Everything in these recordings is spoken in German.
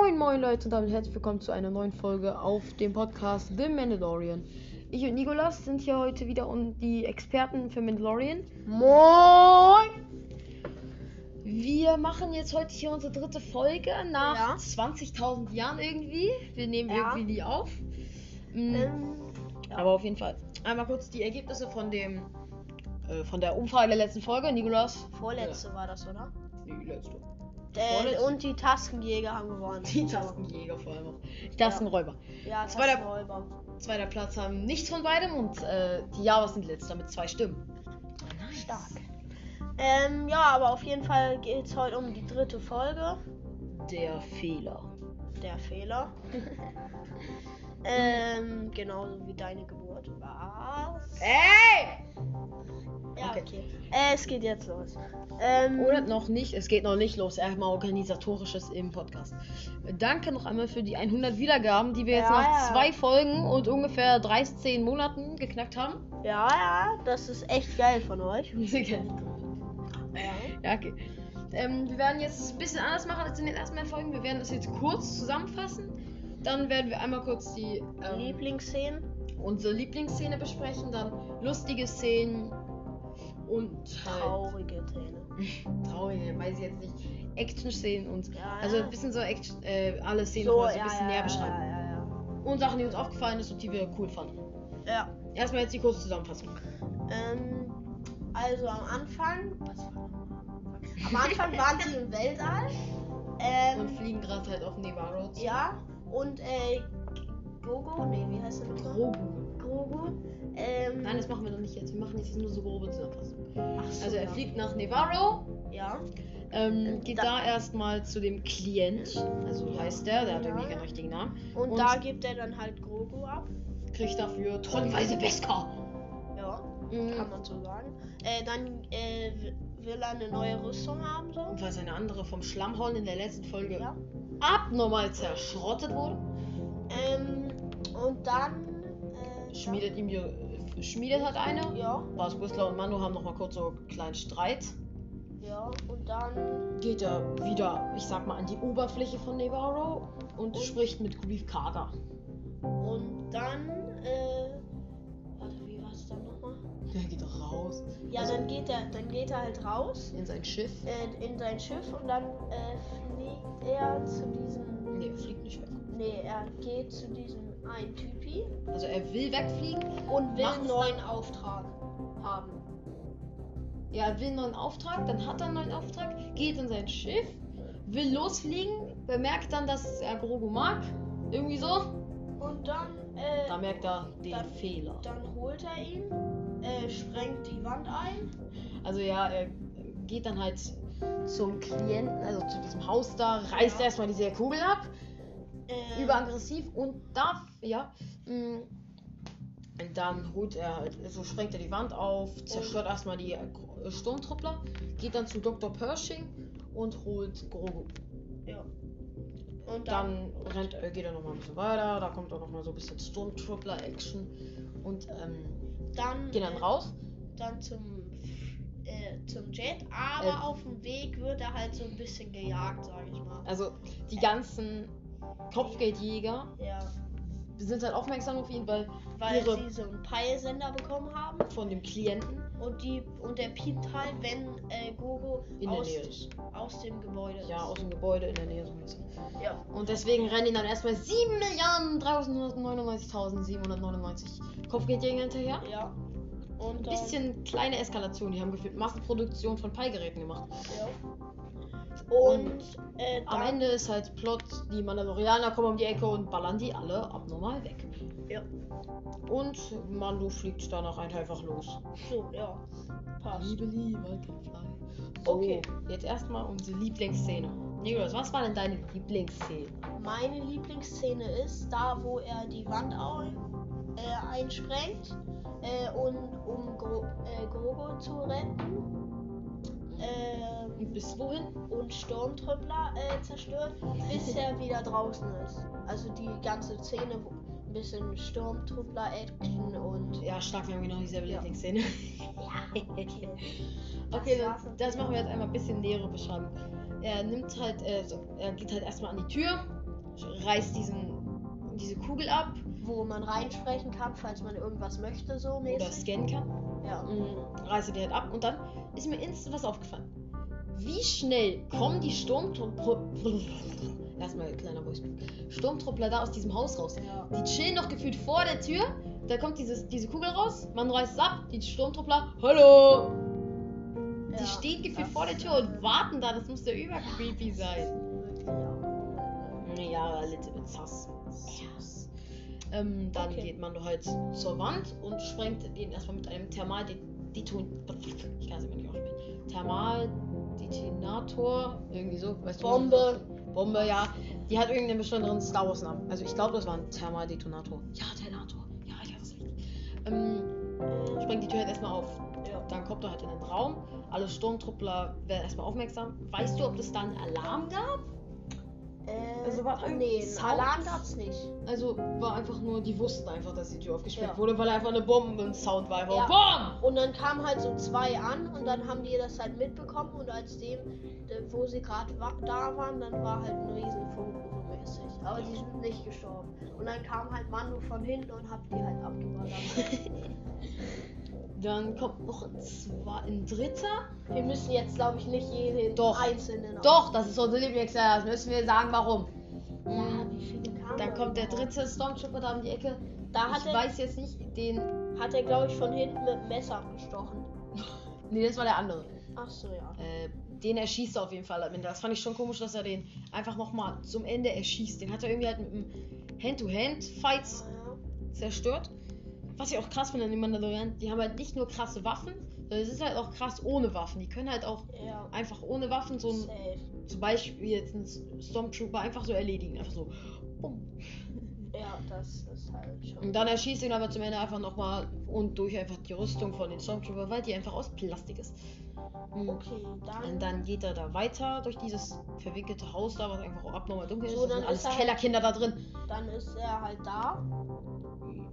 Moin Moin Leute und damit herzlich willkommen zu einer neuen Folge auf dem Podcast The Mandalorian. Ich und Nikolas sind hier heute wieder um die Experten für Mandalorian. Moin! Wir machen jetzt heute hier unsere dritte Folge nach Ja. 20.000 Jahren irgendwie. Wir nehmen Ja. irgendwie die auf. Mm, Ähm, ja. Aber auf jeden Fall. Einmal kurz die Ergebnisse von dem äh, von der Umfrage der letzten Folge. Nikolas. vorletzte war das, oder? Die letzte. Äh, und die Taskenjäger haben gewonnen. Die Taskenjäger vor allem. Die Taskenräuber. Ja, Zweiter- Taskenräuber. Zweiter Platz haben nichts von beidem und äh, die Javas sind letzter mit zwei Stimmen. Stark. Ähm, ja, aber auf jeden Fall geht es heute um die dritte Folge. Der Fehler. Der Fehler. ähm, genauso wie deine Geburt. Was? Ey! Ja, okay. okay. Äh, es geht jetzt los. Ähm, Oder noch nicht, es geht noch nicht los. Erstmal organisatorisches im Podcast. Danke noch einmal für die 100 Wiedergaben, die wir jetzt Ja, nach ja. zwei Folgen und ungefähr 13 Monaten geknackt haben. ja, ja, das ist echt geil von euch. Nicht. Ja, okay. Ähm, wir werden jetzt ein bisschen anders machen als in den ersten beiden Folgen. Wir werden das jetzt kurz zusammenfassen. Dann werden wir einmal kurz die ähm, Lieblingsszenen. unsere Lieblingsszene besprechen, dann lustige Szenen und halt Traurige Szene. traurige, weiß ich jetzt nicht, Action-Szenen und Ja, also ein bisschen so Action, äh, alle Szenen So, ja, ein bisschen ja, näher beschreiben. Und Sachen, die uns aufgefallen ist und die wir cool fanden. ja. Erstmal jetzt die kurze Zusammenfassung. Ähm, also am Anfang. Was war nochmal am Anfang? Waren sie im Weltall. Und Ähm, fliegen gerade halt auf Nevarro. zu. ja. Und äh, Gogo, nee, wie heißt der nochmal? Grogu. Grogu. Ähm, Nein, das machen wir noch nicht jetzt. Wir machen jetzt nur so grobe Zusammenfassung. ach so, Also er ja. fliegt nach Nevarro, Ja. ähm, geht da, Da- erstmal zu dem Klient, also heißt der, der hat Ja. irgendwie keinen richtigen Namen, Und, Und- da gibt er dann halt Grogu ab. kriegt dafür tonnenweise Beskar. Ja, Mhm. kann man so sagen. Äh, dann äh, will er eine neue Rüstung haben, so. Und weil seine andere vom Schlammhorn in der letzten Folge Ja. Abnormal zerschrottet wurde, Ähm, und dann. Äh, schmiedet ihm die, schmiedet hat eine. Ja, Bas Whistler und Mando haben noch mal kurz so einen kleinen Streit. ja. Und dann. Geht er wieder, ich sag mal, an die Oberfläche von Nevarro und Und? spricht mit Greef Karga. Und dann, äh, warte, wie war es dann nochmal? Der geht raus Ja, Also- dann geht er, dann geht er halt raus in sein Schiff. äh, in sein Schiff und dann äh, fliegt er zu diesem, Nee, fliegt nicht weg. nee, er geht zu diesem einen Typi Also er will wegfliegen. und will einen neuen Auftrag haben. Ja, er will einen neuen Auftrag, dann hat er einen neuen Auftrag, geht in sein Schiff, will losfliegen, bemerkt dann, dass er Grogu mag. Irgendwie so. Und dann, äh, Da merkt er den Dann- Fehler. dann holt er ihn, äh, sprengt die Wand ein. Also ja, er geht dann halt zum Klienten, also zu diesem Haus da, reißt Ja. erstmal diese Kugel ab, Äh, überaggressiv und da, ja, mh, und dann holt er halt, so sprengt er die Wand auf, zerstört erstmal die äh, Sturmtruppler, geht dann zu Dr. Pershing und holt Grogu. ja. Und dann, Dann rennt, äh, geht er nochmal ein bisschen weiter, da kommt auch nochmal so ein bisschen Sturmtruppler-Action und ähm, dann, geht dann äh, raus. dann zum, äh, zum Jet, aber Äh. auf dem Weg wird er halt so ein bisschen gejagt, sag ich mal. Also die ganzen Kopfgeldjäger Ja, sind halt aufmerksam auf ihn, weil weil sie so einen Peilsender bekommen haben von dem Klienten und die und der piept halt, wenn äh, Gogo in der aus, Nähe ist. aus dem Gebäude ist. Ja, aus dem Gebäude in der Nähe so ein bisschen. ja. Und deswegen rennen ihnen dann erstmal 7 Milliarden 399.799 Kopfgeldjäger hinterher. ja. Und Ein bisschen kleine Eskalation, die haben gefühlt Massenproduktion von Pi-Geräten gemacht. ja. Und äh, Am Ende ist halt Plot, die Mandalorianer kommen um die Ecke und ballern die alle abnormal weg. Ja. Und Mando fliegt danach einfach los. so, ja. Passt. Liebe, liebe, fly. So, Okay. jetzt erstmal unsere Lieblingsszene. Nikolas, was war denn deine Lieblingsszene? Meine Lieblingsszene ist da, wo er die Wand äh, einsprengt äh, und um Gro äh, Grogo zu retten. Äh, Und bis wohin? und Sturmtrüppler äh, zerstört, bis er wieder draußen ist. Also die ganze Szene, bisschen Sturmtruppler-Action und. Ja, stark, wir haben genau dieselbe Ja. Lieblingsszene. Ja, Okay, Das dann, war's das machen wir jetzt einmal ein bisschen nähere beschreiben. Er nimmt halt, äh, so, er geht halt erstmal an die Tür, reißt diesen, diese Kugel ab Wo man reinsprechen kann, falls man irgendwas möchte, so oder mäßig. scannen kann. Ja. Mm, reiße die halt ab und dann ist mir instant was aufgefallen. Wie schnell kommen die Sturmtruppler. Erstmal kleiner Voice. Sturmtruppler da aus diesem Haus raus. ja. Die chillen noch gefühlt vor der Tür. Da kommt dieses, diese Kugel raus. Man reißt es ab. Die Sturmtruppler. Hallo! Die Ja, stehen gefühlt vor der Tür und warten da. Das muss ja über creepy sein. Ja. Ja, little bit sus. Sus. Ähm, dann Okay. geht man halt zur Wand und sprengt den erstmal mit einem Thermaldeton. Ich kann es immer nicht aussprechen. Thermaldetonator. Irgendwie so. Weißt du, Bombe. Ja. Die hat irgendeinen besonderen Star Wars Namen. Also ich glaube, das war ein Thermaldetonator. Ja, Detonator. Ja, ja, das ist richtig. Ähm, sprengt die Tür halt erstmal auf. Ja. Dann kommt er halt in den Raum. Alle Sturmtruppler werden erstmal aufmerksam. Weißt du, ob es da einen Alarm gab? Äh, Also war nee, einen Sounds? Alarm gab's nicht. Also war einfach nur, die wussten einfach, dass die Tür aufgesprengt Ja. wurde, weil einfach eine Bomben-Sound war. Einfach Ja. BOM! Und dann kamen halt so zwei an und dann haben die das halt mitbekommen und als dem, de- wo sie gerade wa da waren, dann war halt ein so mäßig. Aber die sind nicht gestorben. Und dann kam halt Manu von hinten und hat die halt abgeballert. Dann kommt noch ein, zwei, ein dritter. Wir müssen jetzt, glaube ich, nicht jeden Doch. einzelnen. Doch, das ist unser Lieblingsjahr. Das müssen wir sagen, warum. Ja, wie viele kamen Dann da kommt der dritte Stormtrooper da um die Ecke. Da hat ich er, weiß jetzt nicht, den. hat er glaube ich, von hinten mit dem Messer gestochen. Nee, das war der andere. Ach so, ja. Äh, den erschießt er auf jeden Fall Ende. Das fand ich schon komisch, dass er den einfach nochmal zum Ende erschießt. Den hat er irgendwie halt mit einem Hand-to-Hand-Fight Ja. zerstört. Was ich auch krass finde an den Mandalorian, die haben halt nicht nur krasse Waffen, sondern es ist halt auch krass ohne Waffen. Die können halt auch Ja. einfach ohne Waffen so ein, zum Beispiel jetzt einen Stormtrooper einfach so erledigen. Einfach so. Bumm. Ja, das ist halt schon. Und dann erschießt ihn aber zum Ende einfach nochmal und durch einfach die Rüstung von den Stormtrooper, weil die einfach aus Plastik ist. Mhm. Okay, dann. Und dann geht er da weiter durch dieses verwinkelte Haus da, was einfach abnormal dunkel ist. So, da dann sind alles ist er- Kellerkinder da drin. Dann ist er halt da.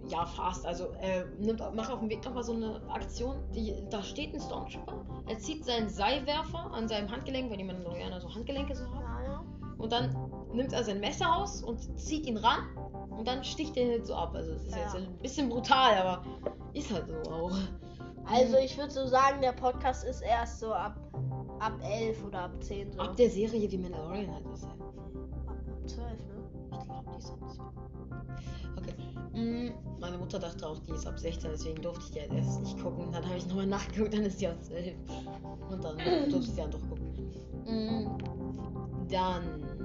Ja, fast. Also er nimmt, macht auf dem Weg nochmal so eine Aktion. Die, da steht ein Stormtrooper. Er zieht seinen Seilwerfer an seinem Handgelenk, weil die Mandalorianer so Handgelenke so haben. Ja, ja. Und dann nimmt er sein Messer raus und zieht ihn ran. Und dann sticht er ihn halt so ab. Also es ist Ja. jetzt ein bisschen brutal, aber ist halt so auch. Also ich würde so sagen, der Podcast ist erst so ab ab 11 oder ab 10 so. Ab der Serie wie Mandalorian halt ist. ab, ab 12, ne? Ich glaube, die ist ab 12. Okay. Mm, meine Mutter dachte auch, die ist ab 16, deswegen durfte ich die halt erst nicht gucken. Dann habe ich nochmal nachgeguckt, dann ist die ab 12. Und dann durfte ich sie dann doch gucken. Mm, dann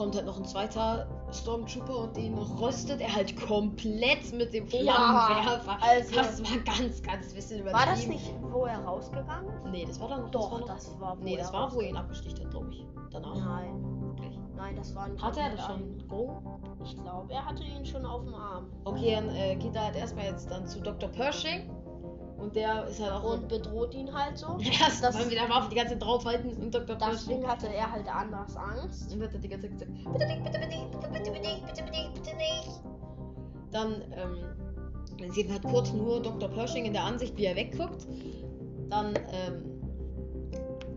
kommt halt noch ein zweiter Stormtrooper und den röstet er halt komplett mit dem Ja, Flammenwerfer. also- das war ganz, ganz bisschen übertrieben. War das nicht, wo er rausgegangen ist? Nee, das war dann noch. Doch, das war noch, das war wo Nee, das er war, wo er ihn abgesticht hat, glaube ich. Danach. Nein, Wirklich. nein, das war ein Hat er das schon? Ein- Ich glaube, er hatte ihn schon auf dem Arm. Okay, dann äh, geht er halt erstmal jetzt dann zu Dr. Pershing. Und der ist halt auch Und bedroht ihn halt so. Erst das- wollen wir der Waffe die ganze Zeit draufhalten und Dr. Pershing. Deswegen hatte er halt anders Angst. Und wird er die ganze Zeit gesagt, bitte nicht, bitte nicht, bitte, bitte nicht, bitte nicht, bitte nicht. Dann ähm, man sieht halt kurz nur Dr. Pershing in der Ansicht, wie er wegguckt. Dann ähm,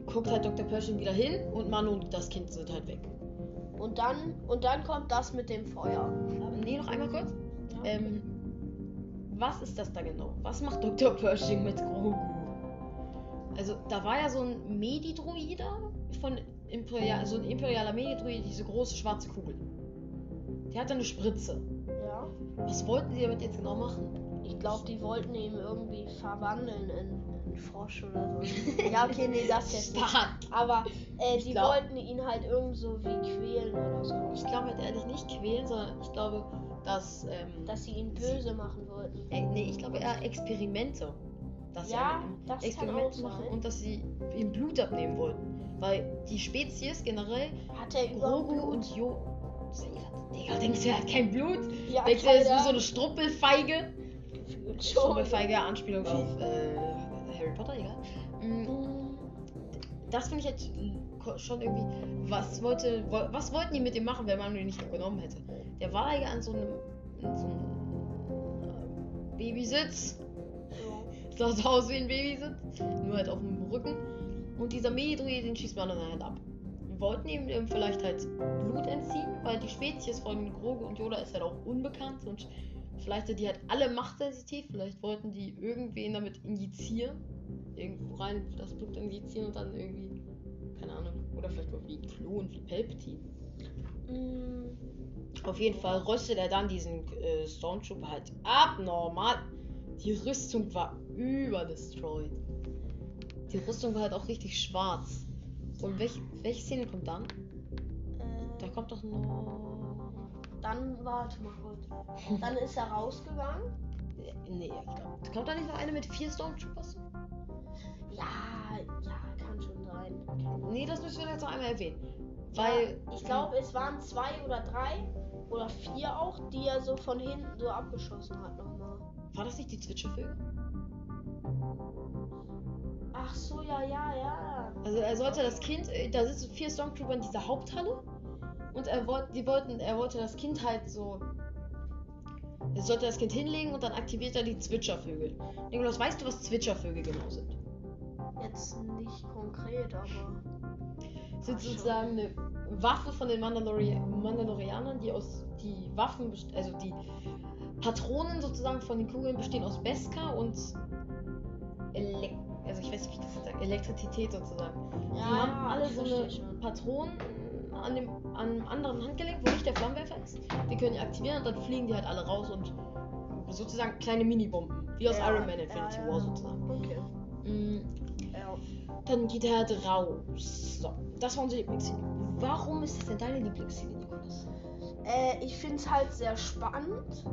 guckt halt Dr. Pershing wieder hin und Manu und das Kind sind halt weg. Und dann, und dann kommt das mit dem Feuer. Ähm, nee, noch einmal kurz. Ähm, was ist das da genau? Was macht Dr. Pershing mit Grogu? Also, da war ja so ein Medidroide von Imperial, so ein imperialer Medidroide, diese große schwarze Kugel. Der hatte eine Spritze. Ja. Was wollten sie damit jetzt genau machen? Ich glaube, die wollten ihn irgendwie verwandeln in, in Frosch oder so. ja, okay, nee, das jetzt nicht. Aber äh, die glaub- wollten ihn halt irgend so wie quälen oder so. Ich glaube halt ehrlich nicht quälen, sondern ich glaube, dass. Ähm, Dass sie ihn böse machen wollten. äh, nee, ich glaube eher Experimente. Dass sie Ja, ihm das kann Experimente auch machen sein. und dass sie ihm Blut abnehmen wollten. Weil die Spezies generell Hat er überhaupt Grogu Blut? und Jo. Digga, denkst du, er hat kein Blut? Ja, Denkst du, er ist Alter. so eine Struppelfeige? Struppelfeige, Anspielung auf äh, Harry Potter, egal. Mm, Mm, Das finde ich jetzt schon irgendwie. Was wollte. wo- Was wollten die mit dem machen, wenn man ihn nicht genommen hätte? Der war ja an so einem. In so einem äh, Babysitz. so. Sah aus wie ein Babysitz. Nur halt auf dem Rücken. Und dieser Medidroid, den schießt man dann halt ab. wollten ihm ähm, vielleicht halt Blut entziehen, weil die Spezies von Grogu und Yoda ist halt auch unbekannt und vielleicht sind die halt alle machtsensitiv. Vielleicht wollten die irgendwen damit injizieren. Irgendwo rein das Blut injizieren und dann irgendwie, keine Ahnung, oder vielleicht auch wie Klon, wie Palpatine. Mm, Auf jeden Fall rüstet er dann diesen äh, Stormtrooper halt abnormal. Die Rüstung war überdestroyed. Die Rüstung war halt auch richtig schwarz. Und welch, welche Szene kommt dann? Da äh, kommt doch noch. dann, warte mal kurz. Dann ist er rausgegangen. Nee, ich glaube. Kommt da nicht noch eine mit vier Stormtroopers? Ja, Nee, das müssen wir jetzt noch einmal erwähnen. Weil. ja, ich glaube, es waren zwei oder drei oder vier auch, die er so von hinten so abgeschossen hat nochmal. War das nicht die Zwitschevögel? Ach so, ja, ja, ja. Also er sollte das Kind, äh, da sitzen vier Stormtrooper in dieser Haupthalle und er wollte, die wollten, er wollte das Kind halt so, er sollte das Kind hinlegen und dann aktiviert er die Zwitschervögel. Nikolaus, weißt du, was Zwitschervögel genau sind? Jetzt nicht konkret, aber. Schon. sozusagen eine Waffe von den Mandalori Mandalorianern, die aus die Waffen, also die Patronen sozusagen von den Kugeln bestehen aus Beskar und Elek also ich weiß nicht, wie ich das sage, Elektrizität sozusagen. Ja, die haben alle so eine schon. Patronen an dem an einem anderen Handgelenk, wo nicht der Flammenwerfer ist. Die können die aktivieren und dann fliegen die halt alle raus und sozusagen kleine Minibomben. Wie aus Ja, Iron Man Infinity ja, ja. War sozusagen. Okay. Ja. Dann geht er halt raus. So, das war unsere Lieblingsszene. Warum ist das denn deine Lieblingsszene, Nikolas? Äh, ich finde es halt sehr spannend,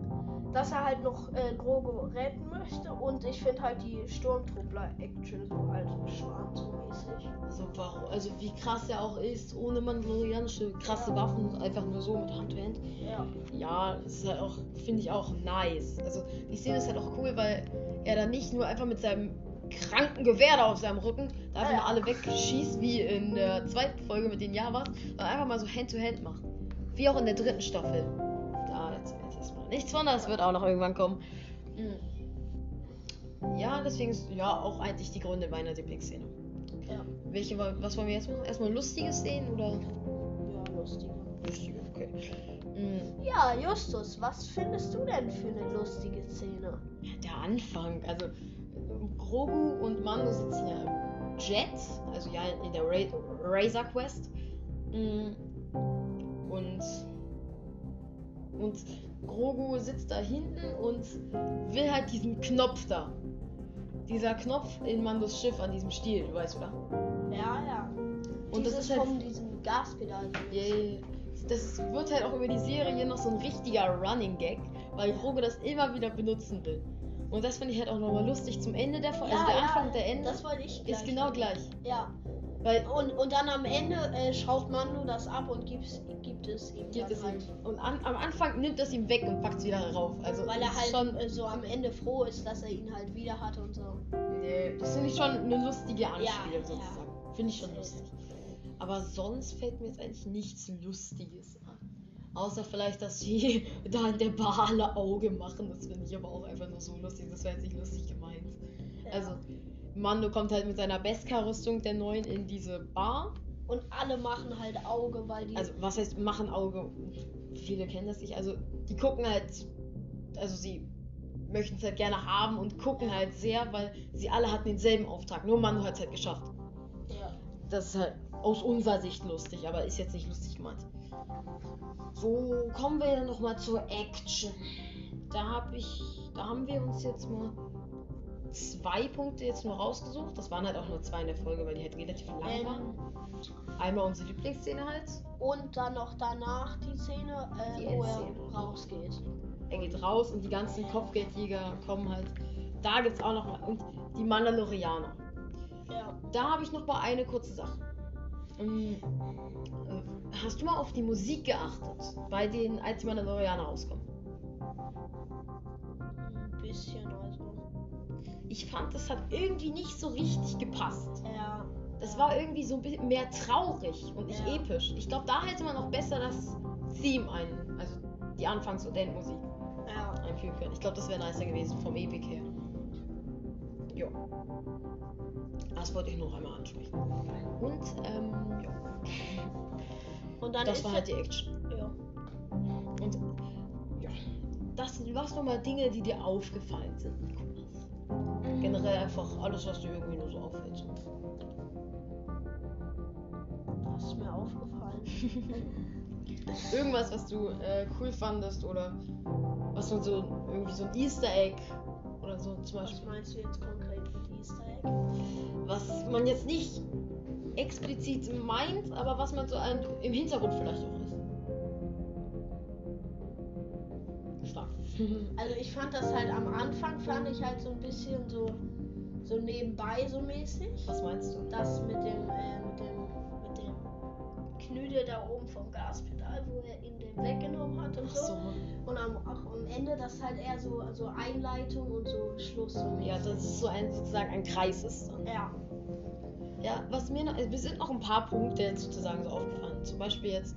dass er halt noch äh, Grogu retten möchte und ich finde halt die Sturmtruppler-Action so halt spannend, so mäßig. Also, warum, also wie krass er auch ist, ohne mandalorianische krasse Waffen, einfach nur so mit Hand to Hand. Ja. Ja, das ist halt auch, finde ich auch nice. Also die Szene ist halt auch cool, weil er dann nicht nur einfach mit seinem kranken Gewehr da auf seinem Rücken da einfach Ja. mal alle wegschießt, wie in der zweiten Folge mit den Javas, sondern einfach mal so Hand to Hand macht. Wie auch in der dritten Staffel. Da jetzt, jetzt erstmal nichts von, das wird auch noch irgendwann kommen. Mm. Ja, deswegen ist ja auch eigentlich die Gründe meiner Lieblingsszene. Ja. Welche, was wollen wir jetzt machen? Erstmal lustige Szenen oder? Ja, lustige. Lustige, okay. Mm. Ja, Justus, was findest du denn für eine lustige Szene? Der Anfang, also Grogu und Mando sitzen ja im Jet, also ja in der Ra Razor Quest. Mm. Und und Grogu sitzt da hinten und will halt diesen Knopf da. Dieser Knopf in Mandos Schiff an diesem Stiel, du weißt, oder? Ja, ja. Und das Dieses ist halt von diesem Gaspedal. Yeah. Das wird halt auch über die Serie noch so ein richtiger Running Gag, weil Grogu das immer wieder benutzen will. Und das finde ich halt auch nochmal lustig zum Ende der Folge. Ja, also der ja, Anfang der Ende Das wollte ich ist genau gleich. Ja. Weil Und, und dann am Ende äh, schraubt Mando das ab und gibt's, gibt es ihm gibt es halt. ihm. Und an, am Anfang nimmt es ihm weg und packt es wieder rauf. Also Weil er halt schon. so am Ende froh ist, dass er ihn halt wieder hat und so. Nee, das finde ich schon eine lustige Anspielung ja. sozusagen. Finde ich schon lustig. Aber sonst fällt mir jetzt eigentlich nichts Lustiges an. Außer vielleicht, dass sie da in der Bar alle Auge machen. Das finde ich aber auch einfach nur so lustig. Das wäre jetzt nicht lustig gemeint. Ja. Also, Mando kommt halt mit seiner Beskar-Rüstung der neuen in diese Bar. Und alle machen halt Auge, weil die. Also, was heißt machen Auge? Viele kennen das nicht. Also, die gucken halt. Also, sie möchten es halt gerne haben und gucken halt sehr, weil sie alle hatten denselben Auftrag. Nur Mando hat es halt geschafft. ja. Das ist halt aus unserer Sicht lustig, aber ist jetzt nicht lustig gemeint. So, kommen wir nochmal zur Action. Da habe ich, da haben wir uns jetzt mal zwei Punkte jetzt nur rausgesucht. Das waren halt auch nur zwei in der Folge, weil die halt relativ lang waren. Ähm, Einmal unsere Lieblingsszene halt. und dann noch danach die Szene, äh, Die wo er rausgeht. Er geht raus und die ganzen Kopfgeldjäger kommen halt. Da gibt's auch noch mal und die Mandalorianer. Ja. Da habe ich noch mal eine kurze Sache. Ähm, äh, Hast du mal auf die Musik geachtet, bei denen als die Mandalorianer rauskommen? Ein bisschen, also. Ich fand, das hat irgendwie nicht so richtig gepasst. Ja. Das war irgendwie so ein bisschen mehr traurig und nicht Ja. episch. Ich glaube, da hätte man noch besser das Theme ein, also die Anfangs- und Endmusik Ja. einfügen können. Ich glaube, das wäre nicer gewesen vom Epic her. ja. Das wollte ich noch einmal ansprechen. Und, ähm, ja. Und dann Das ist war halt die Action. ja. Und, ja. Das was nochmal Dinge, die dir aufgefallen sind, Nikolas. Generell einfach alles, was dir irgendwie nur so auffällt. Das ist mir aufgefallen. Irgendwas, was du äh, cool fandest oder was man so irgendwie so ein Easter Egg oder so zum Was Beispiel. meinst du jetzt konkret mit Easter Egg? Was man jetzt nicht explizit meint, aber was man so im Hintergrund vielleicht auch ist. Stark. Also ich fand das halt am Anfang fand ich halt so ein bisschen so so nebenbei so mäßig. Was meinst du? Das mit dem äh, mit dem mit dem Knüde da oben vom Gaspedal, wo er ihn den weggenommen hat und Ach so. so. Und am, auch am Ende das halt eher so so Einleitung und so Schluss so. Ja, das ist so ein sozusagen ein Kreis ist ja. Ja, was mir noch, mir sind noch ein paar Punkte jetzt sozusagen so aufgefallen. Zum Beispiel jetzt,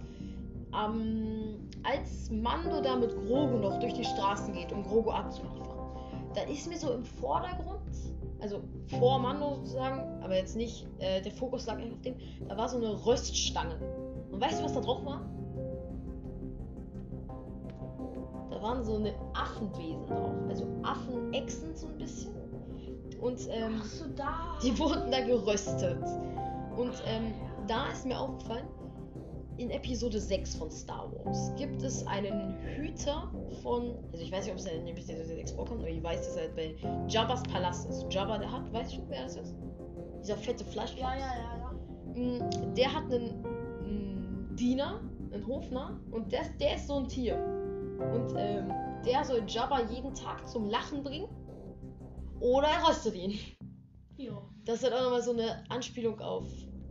ähm, als Mando da mit Grogu noch durch die Straßen geht, um Grogu abzuliefern, da ist mir so im Vordergrund, also vor Mando sozusagen, aber jetzt nicht, äh, der Fokus lag eigentlich auf dem, da war so eine Röststange. Und weißt du, was da drauf war? Da waren so eine Affenwesen drauf, also Affenechsen so ein bisschen. Und ähm, so die wurden da geröstet. Und ähm, da ist mir aufgefallen, in Episode 6 von Star Wars gibt es einen Hüter von, also ich weiß nicht, ob es in Episode 6 vorkommt, aber ich weiß, dass er bei Jabba's Palast ist. Jabba, der hat, weißt du, wer das ist? Dieser fette Fleisch. Ja, ja, ja, ja. Mm, Der hat einen, einen Diener, einen Hofnarr, und der, der ist so ein Tier. Und ähm, der soll Jabba jeden Tag zum Lachen bringen. Oder er röstet ihn. Ja. Das ist halt auch nochmal so eine Anspielung auf,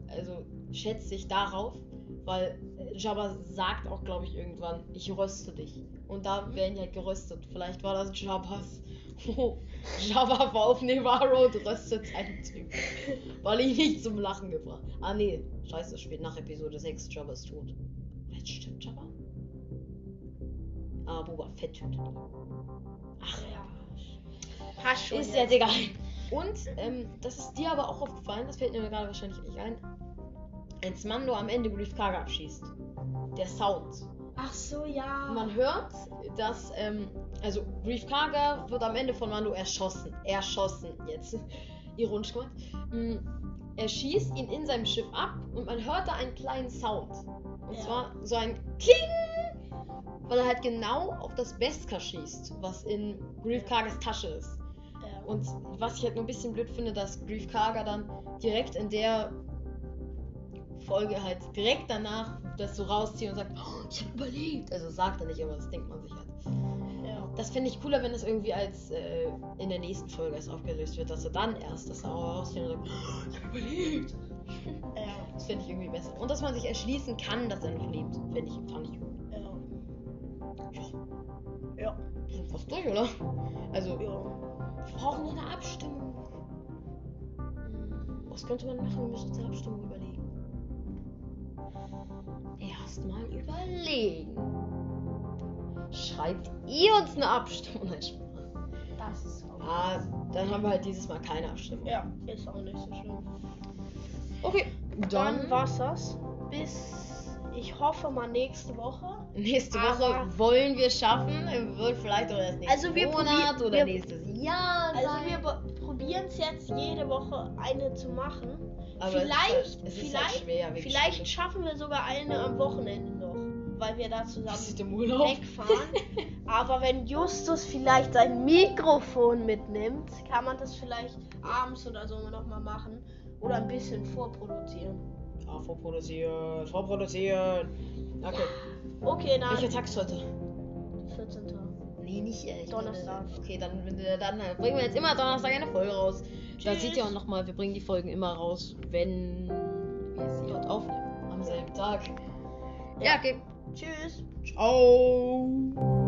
also schätze ich darauf, weil Jabba sagt auch, glaube ich, irgendwann, ich röste dich. Und da werden die halt geröstet. Vielleicht war das Jabbas. Jabba war auf Nevarro und röstet seinen Typ. Weil ihn nicht zum Lachen gebracht. Ah nee, scheiße, spät nach Episode 6, Jabba ist tot. Vielleicht stimmt Jabba? Ah, Boba Fett tötet. Ach Ja. Hast schon. ist jetzt egal. Und ähm, das ist dir aber auch aufgefallen, das fällt mir gerade wahrscheinlich nicht ein, als Mando am Ende Grief Karga abschießt. Der Sound. Ach so, ja. Man hört, dass, ähm, also Grief Karga wird am Ende von Mando erschossen. Erschossen, jetzt ironisch gemacht. Mm, Er schießt ihn in seinem Schiff ab und man hört da einen kleinen Sound. Und Ja. zwar so ein Kling! Weil er halt genau auf das Beskar schießt, was in Grief Kargas Tasche ist. Und was ich halt nur ein bisschen blöd finde, dass Grief Karga dann direkt in der Folge halt direkt danach das so rauszieht und sagt, oh, ich habe überlebt. Also sagt er nicht, aber das denkt man sich halt. ja. Das finde ich cooler, wenn das irgendwie als äh, in der nächsten Folge erst aufgelöst wird, dass er dann erst das rauszieht und sagt, oh, ich habe überlebt. Ja. Das finde ich irgendwie besser. Und dass man sich erschließen kann, dass er noch lebt, finde ich, fand ich gut. Ja. Ja, Ja. sind fast durch, oder? Also, Ja. Wir brauchen noch eine Abstimmung. Was könnte man machen? Wir müssen uns eine Abstimmung überlegen. Erstmal überlegen. Schreibt ihr uns eine Abstimmung? Nein. Das ist auch. Ah, dann haben wir halt dieses Mal keine Abstimmung. Ja, ist auch nicht so schlimm. Okay, Dann dann war's das. Bis ich hoffe mal nächste Woche. nächste Aber- Woche wollen wir schaffen. Wird vielleicht auch erst nächsten Also wir Monat probier- oder wir- nächstes Jahr Also wir probieren es jetzt jede Woche eine zu machen. Aber es ist vielleicht, halt- es ist halt vielleicht, schwer, vielleicht schaffen wir sogar eine am Wochenende noch, weil wir da zusammen wegfahren. Aber wenn Justus vielleicht sein Mikrofon mitnimmt, kann man das vielleicht abends oder so noch mal machen oder ein bisschen vorproduzieren. Ja, vorproduzieren, vorproduzieren. Okay. Okay, dann Welcher Tag ist heute? 14. Nee, nicht äh, Donnerstag. Meine, okay, dann, äh, dann äh, bringen wir jetzt immer Donnerstag eine Folge raus. Da seht ihr auch nochmal, wir bringen die Folgen immer raus, wenn wir sie halt aufnehmen. Am selben Tag. Ja, Ja. okay. Tschüss. Ciao.